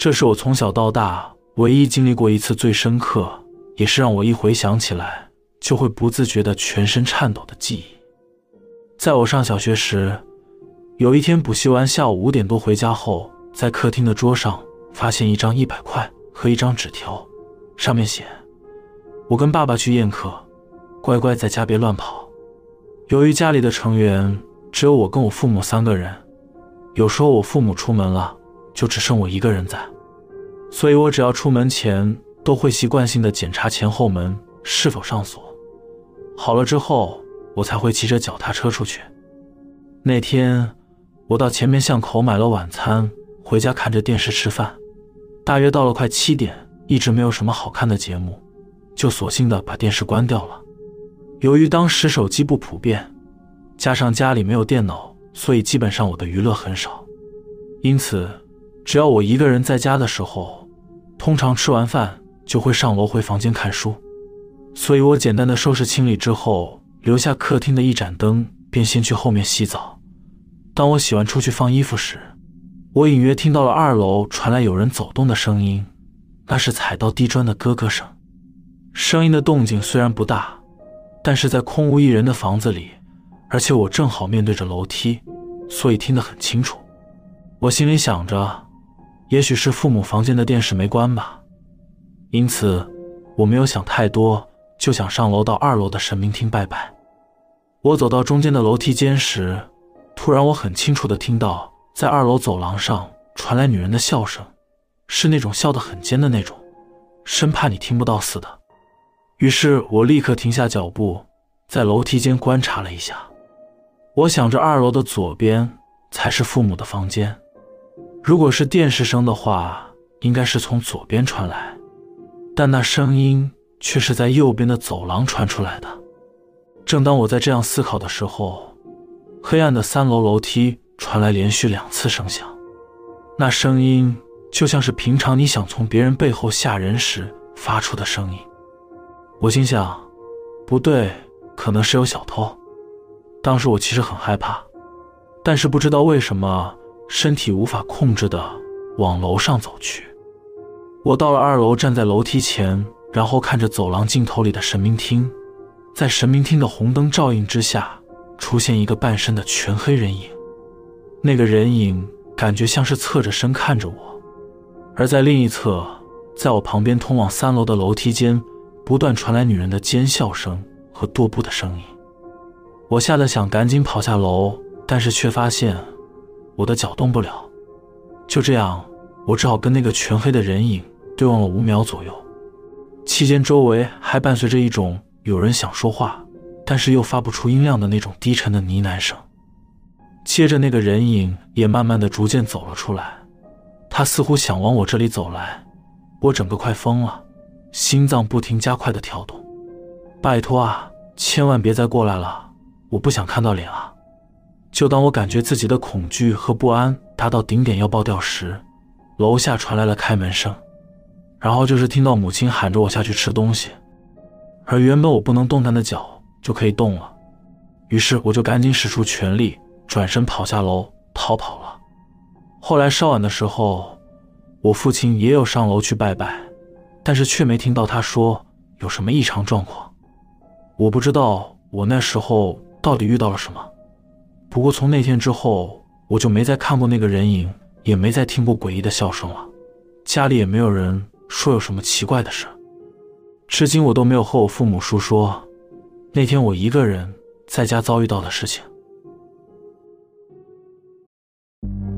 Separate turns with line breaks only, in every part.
这是我从小到大唯一经历过一次最深刻，也是让我一回想起来就会不自觉的全身颤抖的记忆。在我上小学时，有一天补习完，下午五点多回家后，在客厅的桌上发现一张一百块和一张纸条，上面写：“我跟爸爸去宴客，乖乖在家别乱跑。”由于家里的成员只有我跟我父母三个人，有时候我父母出门了，就只剩我一个人在，所以我只要出门前都会习惯性的检查前后门是否上锁，好了之后，我才会骑着脚踏车出去。那天。我到前面巷口买了晚餐，回家看着电视吃饭。大约到了快七点，一直没有什么好看的节目，就索性的把电视关掉了。由于当时手机不普遍，加上家里没有电脑，所以基本上我的娱乐很少。因此，只要我一个人在家的时候，通常吃完饭就会上楼回房间看书。所以我简单的收拾清理之后，留下客厅的一盏灯，便先去后面洗澡。当我洗完出去放衣服时，我隐约听到了二楼传来有人走动的声音，那是踩到地砖的咯咯声。声音的动静虽然不大，但是在空无一人的房子里，而且我正好面对着楼梯，所以听得很清楚。我心里想着，也许是父母房间的电视没关吧，因此我没有想太多，就想上楼到二楼的神明厅拜拜。我走到中间的楼梯间时。突然，我很清楚的听到，在二楼走廊上传来女人的笑声，是那种笑得很尖的那种，生怕你听不到似的。于是我立刻停下脚步，在楼梯间观察了一下。我想着二楼的左边才是父母的房间，如果是电视声的话，应该是从左边传来，但那声音却是在右边的走廊传出来的。正当我在这样思考的时候，黑暗的三楼楼梯传来连续两次声响，那声音就像是平常你想从别人背后吓人时发出的声音。我心想，不对，可能是有小偷。当时我其实很害怕，但是不知道为什么，身体无法控制的往楼上走去。我到了二楼，站在楼梯前，然后看着走廊尽头里的神明厅，在神明厅的红灯照映之下。出现一个半身的全黑人影，那个人影感觉像是侧着身看着我，而在另一侧，在我旁边通往三楼的楼梯间，不断传来女人的尖笑声和跺步的声音。我吓得想赶紧跑下楼，但是却发现我的脚动不了。就这样，我只好跟那个全黑的人影对望了五秒左右，期间周围还伴随着一种有人想说话。但是又发不出音量的那种低沉的呢喃声。接着，那个人影也慢慢的、逐渐走了出来。他似乎想往我这里走来，我整个快疯了，心脏不停加快的跳动。拜托啊，千万别再过来了，我不想看到脸啊！就当我感觉自己的恐惧和不安达到顶点要爆掉时，楼下传来了开门声，然后就是听到母亲喊着我下去吃东西，而原本我不能动弹的脚。就可以动了，于是我就赶紧使出全力，转身跑下楼逃跑了。后来稍晚的时候，我父亲也有上楼去拜拜，但是却没听到他说有什么异常状况。我不知道我那时候到底遇到了什么。不过从那天之后，我就没再看过那个人影，也没再听过诡异的笑声了。家里也没有人说有什么奇怪的事，至今我都没有和我父母述说。那天我一个人在家遭遇到的事情。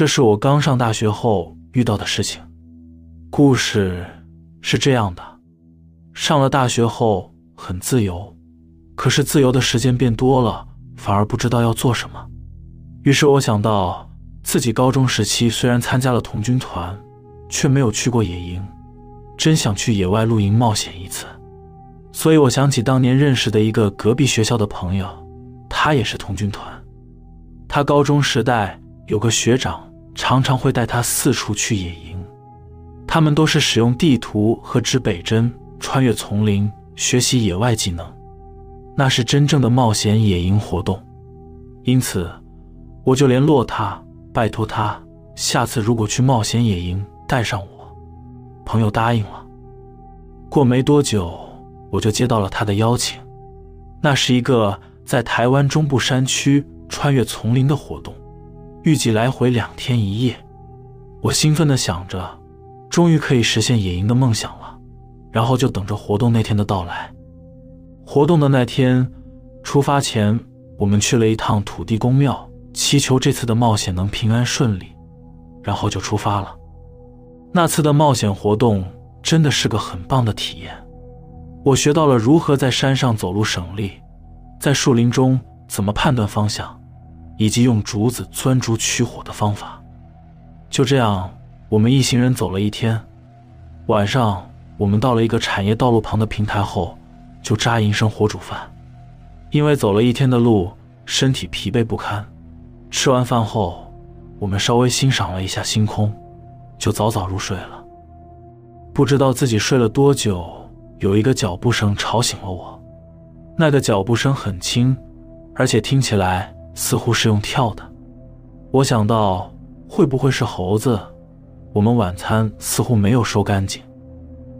这是我刚上大学后遇到的事情。故事是这样的：上了大学后很自由。可是自由的时间变多了，反而不知道要做什么。于是我想到自己高中时期虽然参加了童军团，却没有去过野营，真想去野外露营冒险一次。所以我想起当年认识的一个隔壁学校的朋友，他也是童军团。他高中时代有个学长，常常会带他四处去野营。他们都是使用地图和指北针穿越丛林，学习野外技能，那是真正的冒险野营活动。因此。我就联络他，拜托他，下次如果去冒险野营，带上我。朋友答应了。过没多久，我就接到了他的邀请。那是一个在台湾中部山区穿越丛林的活动，预计来回两天一夜。我兴奋地想着，终于可以实现野营的梦想了。然后就等着活动那天的到来。活动的那天，出发前，我们去了一趟土地公庙。祈求这次的冒险能平安顺利，然后就出发了。那次的冒险活动真的是个很棒的体验，我学到了如何在山上走路省力，在树林中怎么判断方向，以及用竹子钻竹取火的方法。就这样，我们一行人走了一天。晚上，我们到了一个产业道路旁的平台后，就扎营生火煮饭。因为走了一天的路，身体疲惫不堪。吃完饭后，我们稍微欣赏了一下星空，就早早入睡了。不知道自己睡了多久，有一个脚步声吵醒了我。那个脚步声很轻，而且听起来似乎是用跳的。我想到会不会是猴子？我们晚餐似乎没有收干净，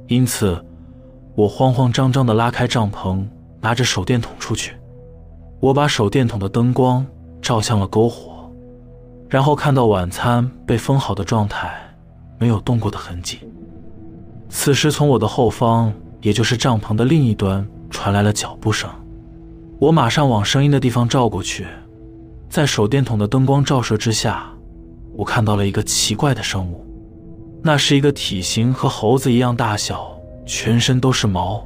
因此我慌慌张张地拉开帐篷，拿着手电筒出去。我把手电筒的灯光。照向了篝火，然后看到晚餐被封好的状态，没有动过的痕迹。此时，从我的后方，也就是帐篷的另一端，传来了脚步声。我马上往声音的地方照过去，在手电筒的灯光照射之下，我看到了一个奇怪的生物。那是一个体型和猴子一样大小，全身都是毛，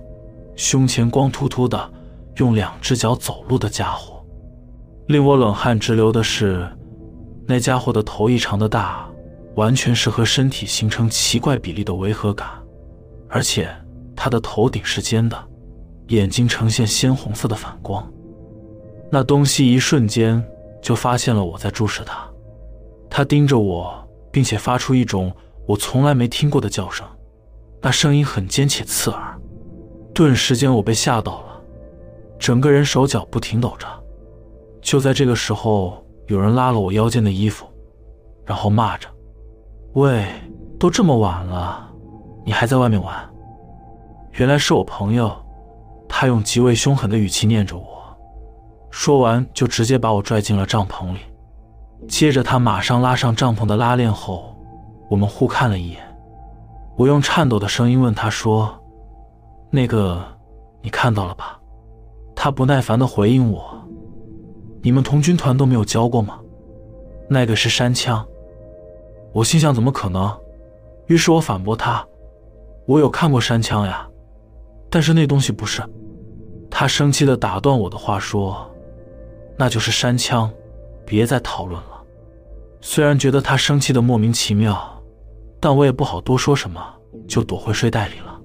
胸前光秃秃的，用两只脚走路的家伙。令我冷汗直流的是，那家伙的头异常的大，完全是和身体形成奇怪比例的违和感，而且他的头顶是尖的，眼睛呈现鲜红色的反光。那东西一瞬间就发现了我在注视他，他盯着我，并且发出一种我从来没听过的叫声，那声音很尖且刺耳。顿时间我被吓到了，整个人手脚不停抖着。就在这个时候，有人拉了我腰间的衣服，然后骂着：“喂，都这么晚了，你还在外面玩？”原来是我朋友，他用极为凶狠的语气念着我，说完就直接把我拽进了帐篷里。接着他马上拉上帐篷的拉链后，我们互看了一眼。我用颤抖的声音问他说：“那个，你看到了吧？”他不耐烦地回应我。你们童军团都没有教过吗？那个是山枪。我心想怎么可能？于是我反驳他：“我有看过山枪呀，但是那东西不是。”他生气地打断我的话说：“那就是山枪，别再讨论了。”虽然觉得他生气的莫名其妙，但我也不好多说什么，就躲回睡袋里了。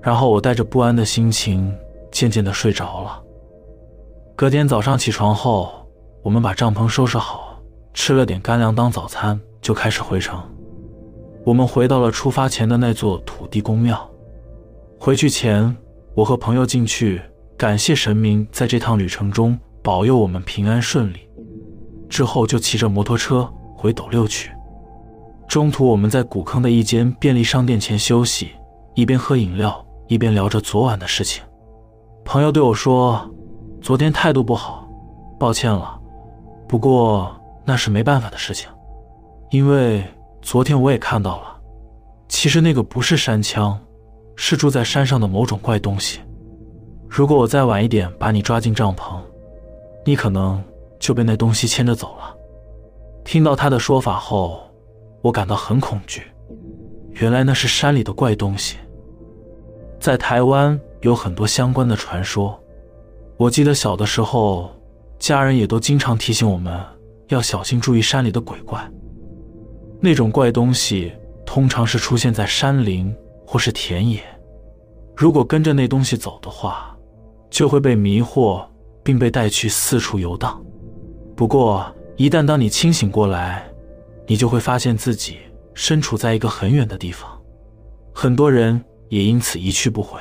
然后我带着不安的心情，渐渐地睡着了。隔天早上起床后，我们把帐篷收拾好，吃了点干粮当早餐，就开始回城。我们回到了出发前的那座土地公庙。回去前，我和朋友进去感谢神明在这趟旅程中保佑我们平安顺利。之后就骑着摩托车回斗六去。中途我们在古坑的一间便利商店前休息，一边喝饮料一边聊着昨晚的事情。朋友对我说。昨天态度不好，抱歉了。不过那是没办法的事情，因为昨天我也看到了，其实那个不是山枪，是住在山上的某种怪东西。如果我再晚一点把你抓进帐篷，你可能就被那东西牵着走了。听到他的说法后，我感到很恐惧。原来那是山里的怪东西。在台湾有很多相关的传说。我记得小的时候，家人也都经常提醒我们要小心注意山里的鬼怪。那种怪东西通常是出现在山林或是田野，如果跟着那东西走的话，就会被迷惑，并被带去四处游荡。不过，一旦当你清醒过来，你就会发现自己身处在一个很远的地方，很多人也因此一去不回。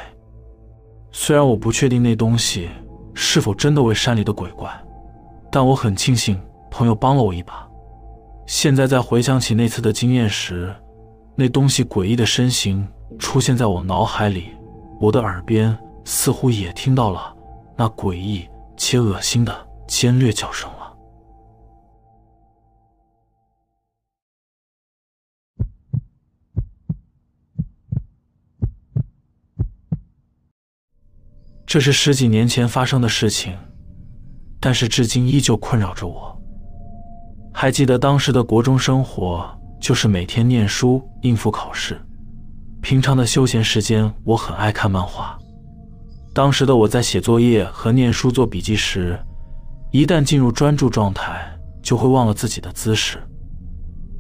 虽然我不确定那东西是否真的为山里的鬼怪，但我很庆幸朋友帮了我一把。现在在回想起那次的经验时，那东西诡异的身形出现在我脑海里，我的耳边似乎也听到了那诡异且恶心的尖略叫声了。这是十几年前发生的事情，但是至今依旧困扰着我。还记得当时的国中生活，就是每天念书应付考试，平常的休闲时间，我很爱看漫画。当时的我在写作业和念书做笔记时，一旦进入专注状态，就会忘了自己的姿势，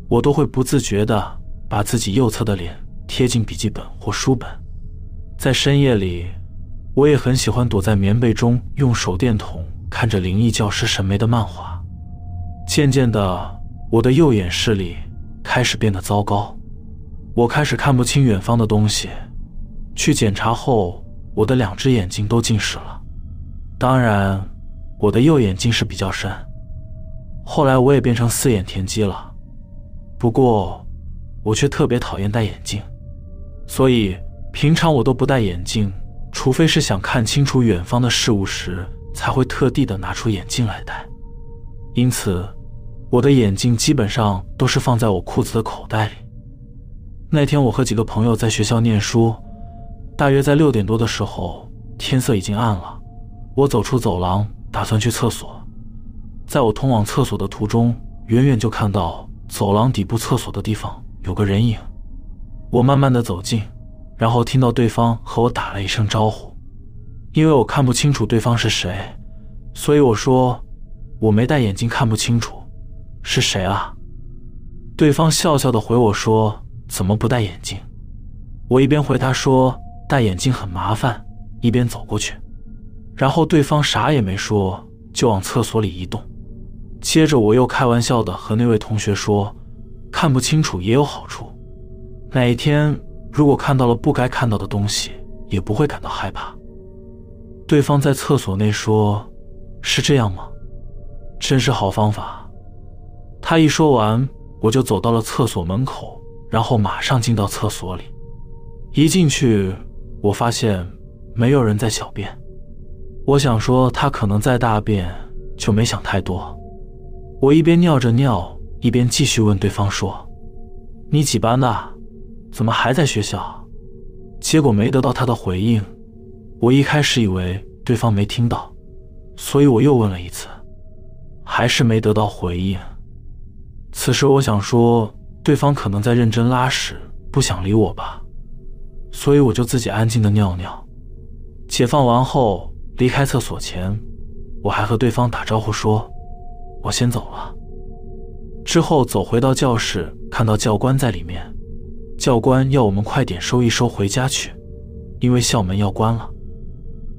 我都会不自觉地把自己右侧的脸贴近笔记本或书本，在深夜里。我也很喜欢躲在棉被中，用手电筒看着灵异教师神眉的漫画。渐渐的，我的右眼视力开始变得糟糕，我开始看不清远方的东西。去检查后，我的两只眼睛都近视了。当然，我的右眼近视比较深。后来我也变成四眼田鸡了。不过，我却特别讨厌戴眼镜，所以平常我都不戴眼镜。除非是想看清楚远方的事物时，才会特地的拿出眼镜来戴。因此，我的眼镜基本上都是放在我裤子的口袋里。那天，我和几个朋友在学校念书，大约在六点多的时候，天色已经暗了。我走出走廊，打算去厕所。在我通往厕所的途中，远远就看到走廊底部厕所的地方有个人影。我慢慢的走近。然后听到对方和我打了一声招呼，因为我看不清楚对方是谁，所以我说我没戴眼镜看不清楚，是谁啊？对方笑笑的回我说怎么不戴眼镜？我一边回他说戴眼镜很麻烦，一边走过去，然后对方啥也没说就往厕所里移动，接着我又开玩笑的和那位同学说看不清楚也有好处，哪一天。如果看到了不该看到的东西，也不会感到害怕。对方在厕所内说：“是这样吗？真是好方法。”他一说完，我就走到了厕所门口，然后马上进到厕所里。一进去，我发现没有人在小便。我想说他可能在大便，就没想太多。我一边尿着尿，一边继续问对方说：“你几班的？”怎么还在学校？结果没得到他的回应。我一开始以为对方没听到，所以我又问了一次，还是没得到回应。此时我想说，对方可能在认真拉屎，不想理我吧，所以我就自己安静的尿尿。解放完后，离开厕所前，我还和对方打招呼说：“我先走了。”之后走回到教室，看到教官在里面。教官要我们快点收一收回家去，因为校门要关了。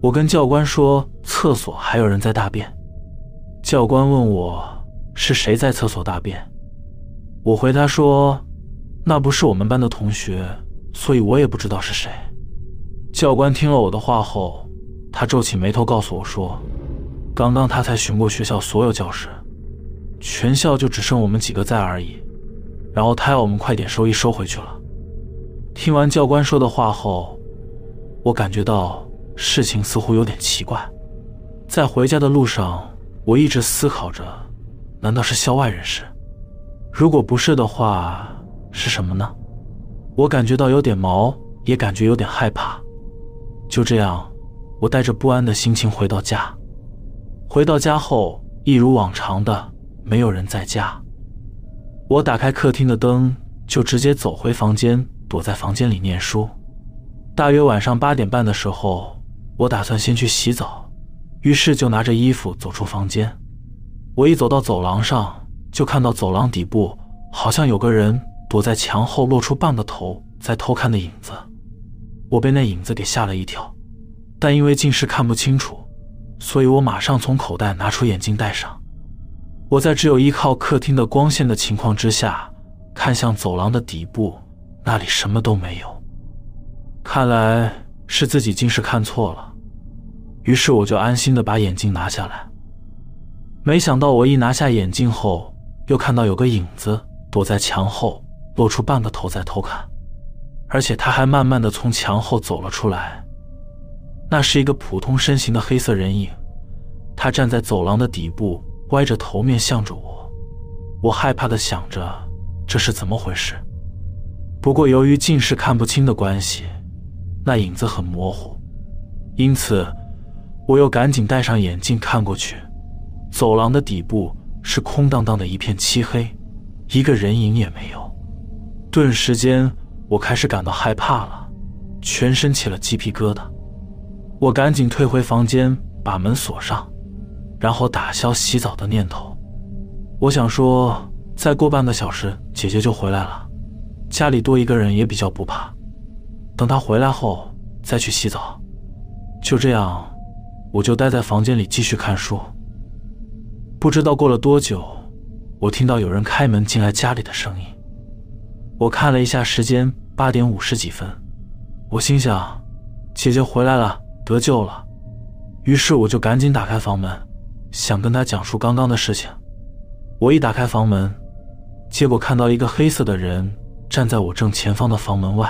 我跟教官说厕所还有人在大便。教官问我是谁在厕所大便，我回答说那不是我们班的同学，所以我也不知道是谁。教官听了我的话后，他皱起眉头告诉我说，刚刚他才巡过学校所有教室，全校就只剩我们几个在而已，然后他要我们快点收一收回去了。听完教官说的话后，我感觉到事情似乎有点奇怪。在回家的路上，我一直思考着：难道是校外人士？如果不是的话，是什么呢？我感觉到有点毛，也感觉有点害怕。就这样，我带着不安的心情回到家。回到家后，一如往常的，没有人在家。我打开客厅的灯，就直接走回房间。躲在房间里念书。大约晚上八点半的时候，我打算先去洗澡，于是就拿着衣服走出房间。我一走到走廊上，就看到走廊底部好像有个人躲在墙后，露出半个头在偷看的影子。我被那影子给吓了一跳，但因为近视看不清楚，所以我马上从口袋拿出眼镜戴上。我在只有依靠客厅的光线的情况之下，看向走廊的底部，那里什么都没有。看来是自己近视看错了，于是我就安心的把眼镜拿下来。没想到我一拿下眼镜后，又看到有个影子躲在墙后，露出半个头在偷看，而且他还慢慢的从墙后走了出来。那是一个普通身形的黑色人影，他站在走廊的底部，歪着头面向着我。我害怕的想着这是怎么回事。不过由于近视看不清的关系，那影子很模糊，因此我又赶紧戴上眼镜看过去。走廊的底部是空荡荡的一片漆黑，一个人影也没有。顿时间，我开始感到害怕了，全身起了鸡皮疙瘩。我赶紧退回房间，把门锁上，然后打消洗澡的念头。我想说，再过半个小时，姐姐就回来了，家里多一个人也比较不怕。等她回来后再去洗澡。就这样，我就待在房间里继续看书。不知道过了多久，我听到有人开门进来家里的声音。我看了一下时间，八点五十几分。我心想，姐姐回来了，得救了。于是我就赶紧打开房门，想跟她讲述刚刚的事情。我一打开房门，结果看到一个黑色的人站在我正前方的房门外。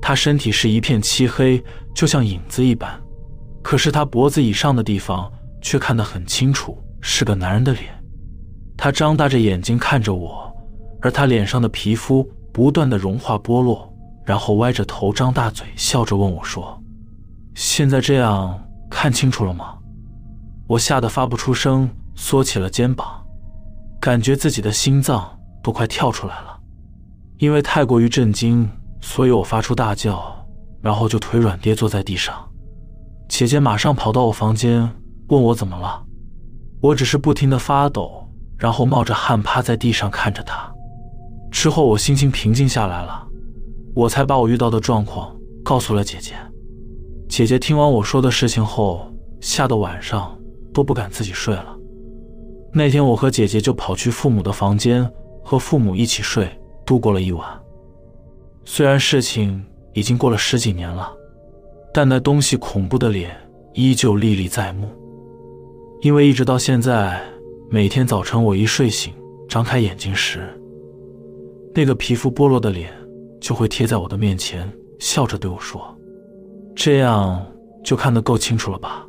他身体是一片漆黑，就像影子一般，可是他脖子以上的地方却看得很清楚。是个男人的脸，他张大着眼睛看着我，而他脸上的皮肤不断的融化剥落，然后歪着头张大嘴笑着问我说：“现在这样看清楚了吗？”我吓得发不出声，缩起了肩膀，感觉自己的心脏都快跳出来了。因为太过于震惊，所以我发出大叫，然后就腿软跌坐在地上。姐姐马上跑到我房间，问我怎么了。我只是不停的发抖，然后冒着汗趴在地上看着他。之后我心情平静下来了，我才把我遇到的状况告诉了姐姐。姐姐听完我说的事情后，吓得晚上都不敢自己睡了。那天我和姐姐就跑去父母的房间，和父母一起睡，度过了一晚。虽然事情已经过了十几年了，但那东西恐怖的脸依旧历历在目。因为一直到现在，每天早晨我一睡醒，张开眼睛时，那个皮肤剥落的脸就会贴在我的面前，笑着对我说：“这样就看得够清楚了吧？”